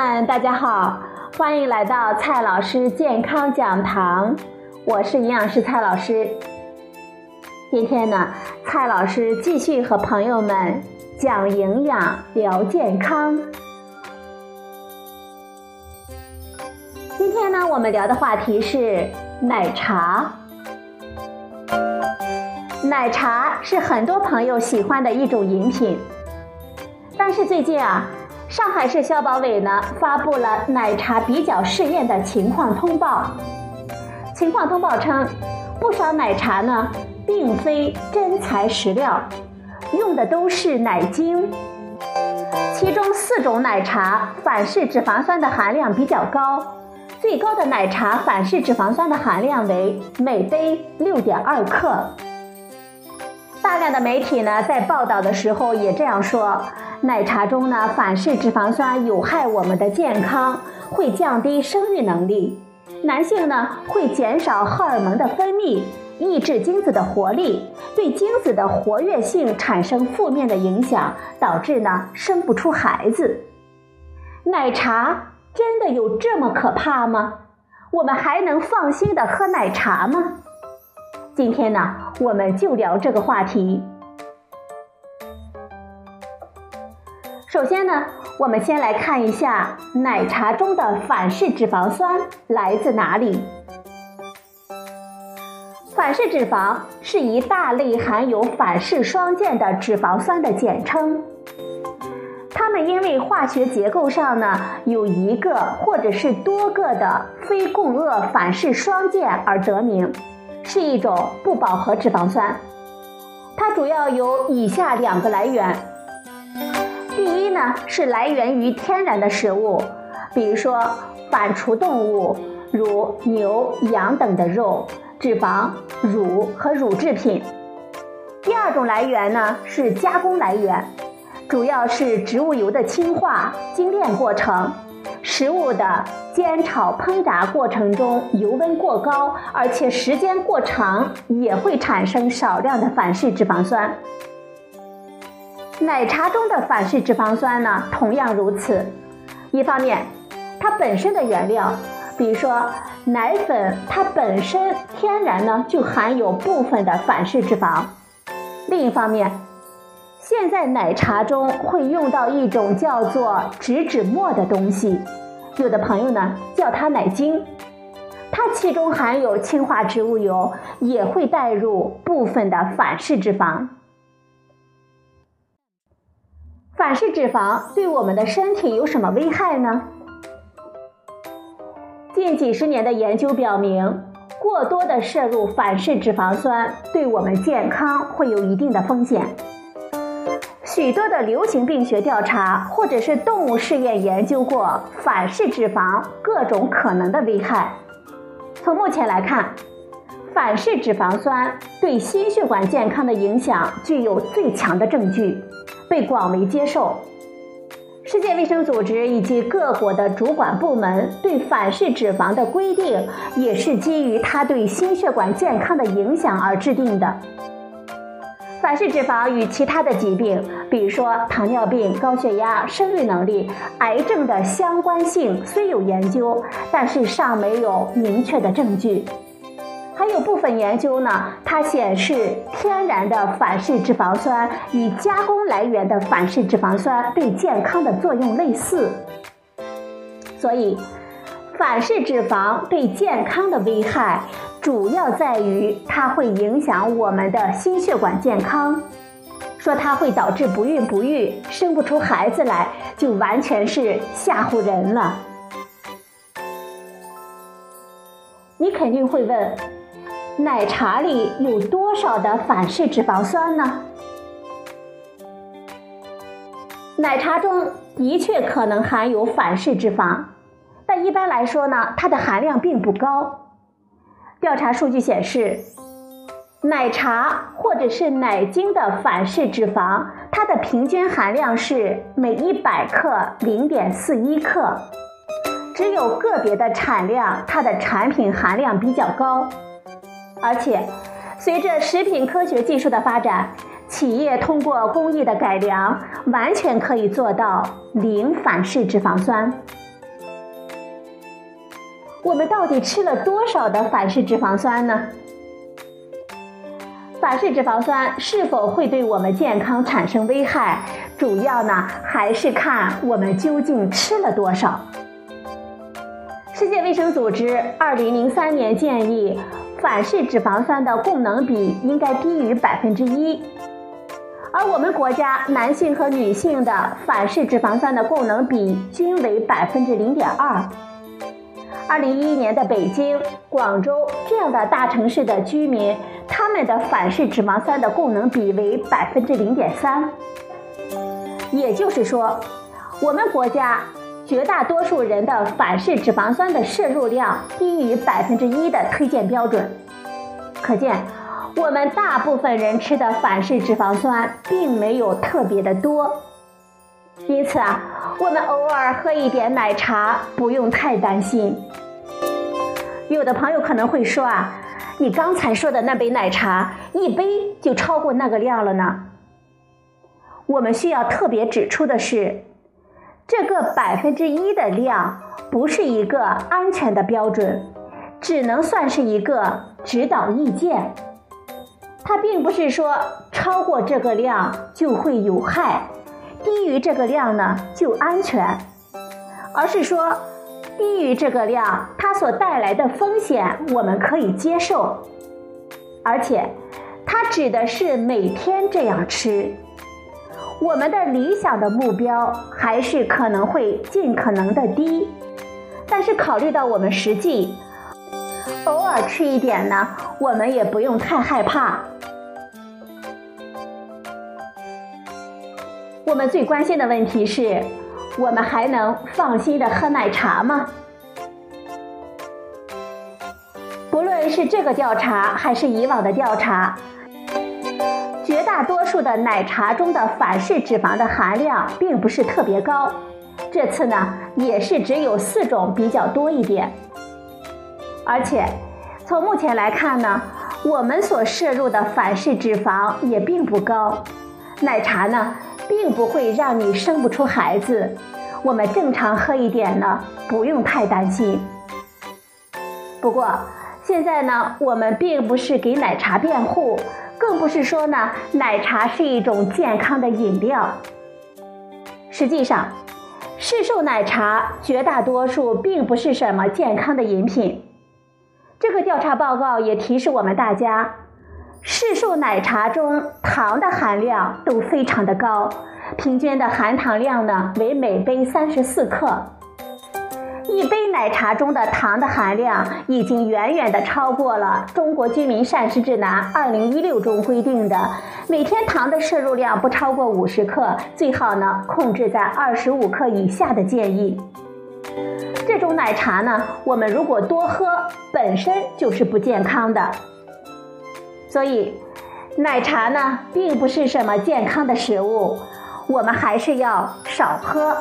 们，大家好，欢迎来到蔡老师健康讲堂，我是营养师蔡老师。今天呢，蔡老师继续和朋友们讲营养、聊健康。今天呢，我们聊的话题是奶茶。奶茶是很多朋友喜欢的一种饮品，但是最近啊。上海市消保委呢发布了奶茶比较试验的情况通报。情况通报称，不少奶茶呢并非真材实料，用的都是奶精。其中四种奶茶反式脂肪酸的含量比较高，最高的奶茶反式脂肪酸的含量为每杯六点二克。大量的媒体呢在报道的时候也这样说。奶茶中呢，反式脂肪酸有害我们的健康，会降低生育能力。男性呢，会减少荷尔蒙的分泌，抑制精子的活力，对精子的活跃性产生负面的影响，导致呢生不出孩子。奶茶真的有这么可怕吗？我们还能放心的喝奶茶吗？今天呢，我们就聊这个话题。首先呢，我们先来看一下奶茶中的反式脂肪酸来自哪里。反式脂肪是一大类含有反式双键的脂肪酸的简称，它们因为化学结构上呢有一个或者是多个的非共轭反式双键而得名，是一种不饱和脂肪酸。它主要有以下两个来源。第一呢，是来源于天然的食物，比如说反刍动物，如牛、羊等的肉、脂肪、乳和乳制品。第二种来源呢是加工来源，主要是植物油的氢化、精炼过程，食物的煎炒烹炸过程中油温过高，而且时间过长，也会产生少量的反式脂肪酸。奶茶中的反式脂肪酸呢，同样如此。一方面，它本身的原料，比如说奶粉，它本身天然呢就含有部分的反式脂肪；另一方面，现在奶茶中会用到一种叫做植脂末的东西，有的朋友呢叫它奶精，它其中含有氢化植物油，也会带入部分的反式脂肪。反式脂肪对我们的身体有什么危害呢？近几十年的研究表明，过多的摄入反式脂肪酸对我们健康会有一定的风险。许多的流行病学调查或者是动物试验研究过反式脂肪各种可能的危害。从目前来看，反式脂肪酸对心血管健康的影响具有最强的证据。被广为接受。世界卫生组织以及各国的主管部门对反式脂肪的规定，也是基于它对心血管健康的影响而制定的。反式脂肪与其他的疾病，比如说糖尿病、高血压、生育能力、癌症的相关性虽有研究，但是尚没有明确的证据。还有部分研究呢，它显示天然的反式脂肪酸与加工来源的反式脂肪酸对健康的作用类似。所以，反式脂肪对健康的危害主要在于它会影响我们的心血管健康。说它会导致不孕不育、生不出孩子来，就完全是吓唬人了。你肯定会问。奶茶里有多少的反式脂肪酸呢？奶茶中的确可能含有反式脂肪，但一般来说呢，它的含量并不高。调查数据显示，奶茶或者是奶精的反式脂肪，它的平均含量是每一百克零点四一克，只有个别的产量，它的产品含量比较高。而且，随着食品科学技术的发展，企业通过工艺的改良，完全可以做到零反式脂肪酸。我们到底吃了多少的反式脂肪酸呢？反式脂肪酸是否会对我们健康产生危害，主要呢还是看我们究竟吃了多少。世界卫生组织二零零三年建议，反式脂肪酸的供能比应该低于百分之一，而我们国家男性和女性的反式脂肪酸的供能比均为百分之零点二。二零一一年的北京、广州这样的大城市的居民，他们的反式脂肪酸的供能比为百分之零点三，也就是说，我们国家。绝大多数人的反式脂肪酸的摄入量低于百分之一的推荐标准，可见我们大部分人吃的反式脂肪酸并没有特别的多。因此啊，我们偶尔喝一点奶茶不用太担心。有的朋友可能会说啊，你刚才说的那杯奶茶一杯就超过那个量了呢。我们需要特别指出的是。这个百分之一的量不是一个安全的标准，只能算是一个指导意见。它并不是说超过这个量就会有害，低于这个量呢就安全，而是说低于这个量它所带来的风险我们可以接受，而且它指的是每天这样吃。我们的理想的目标还是可能会尽可能的低，但是考虑到我们实际，偶尔吃一点呢，我们也不用太害怕。我们最关心的问题是，我们还能放心的喝奶茶吗？不论是这个调查还是以往的调查。数的奶茶中的反式脂肪的含量并不是特别高，这次呢也是只有四种比较多一点。而且从目前来看呢，我们所摄入的反式脂肪也并不高。奶茶呢并不会让你生不出孩子，我们正常喝一点呢不用太担心。不过现在呢我们并不是给奶茶辩护。更不是说呢，奶茶是一种健康的饮料。实际上，市售奶茶绝大多数并不是什么健康的饮品。这个调查报告也提示我们大家，市售奶茶中糖的含量都非常的高，平均的含糖量呢为每杯三十四克。一杯奶茶中的糖的含量已经远远的超过了《中国居民膳食指南（二零一六）》中规定的每天糖的摄入量不超过五十克，最好呢控制在二十五克以下的建议。这种奶茶呢，我们如果多喝，本身就是不健康的。所以，奶茶呢并不是什么健康的食物，我们还是要少喝。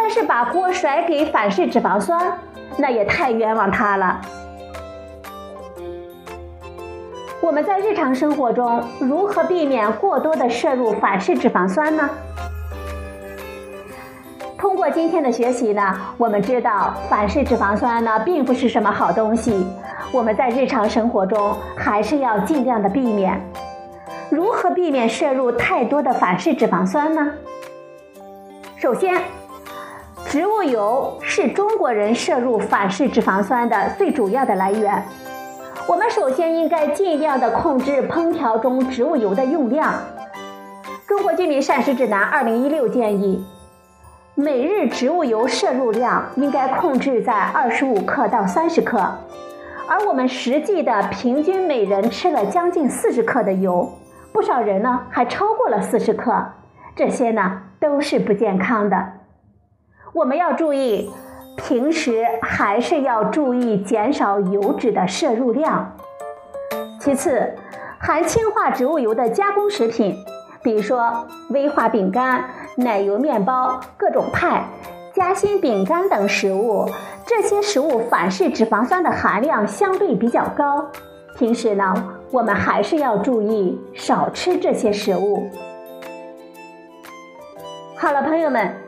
但是把锅甩给反式脂肪酸，那也太冤枉它了。我们在日常生活中如何避免过多的摄入反式脂肪酸呢？通过今天的学习呢，我们知道反式脂肪酸呢并不是什么好东西，我们在日常生活中还是要尽量的避免。如何避免摄入太多的反式脂肪酸呢？首先。植物油是中国人摄入反式脂肪酸的最主要的来源。我们首先应该尽量的控制烹调中植物油的用量。中国居民膳食指南二零一六建议，每日植物油摄入量应该控制在二十五克到三十克，而我们实际的平均每人吃了将近四十克的油，不少人呢还超过了四十克，这些呢都是不健康的。我们要注意，平时还是要注意减少油脂的摄入量。其次，含氢化植物油的加工食品，比如说威化饼干、奶油面包、各种派、夹心饼干等食物，这些食物反式脂肪酸的含量相对比较高。平时呢，我们还是要注意少吃这些食物。好了，朋友们。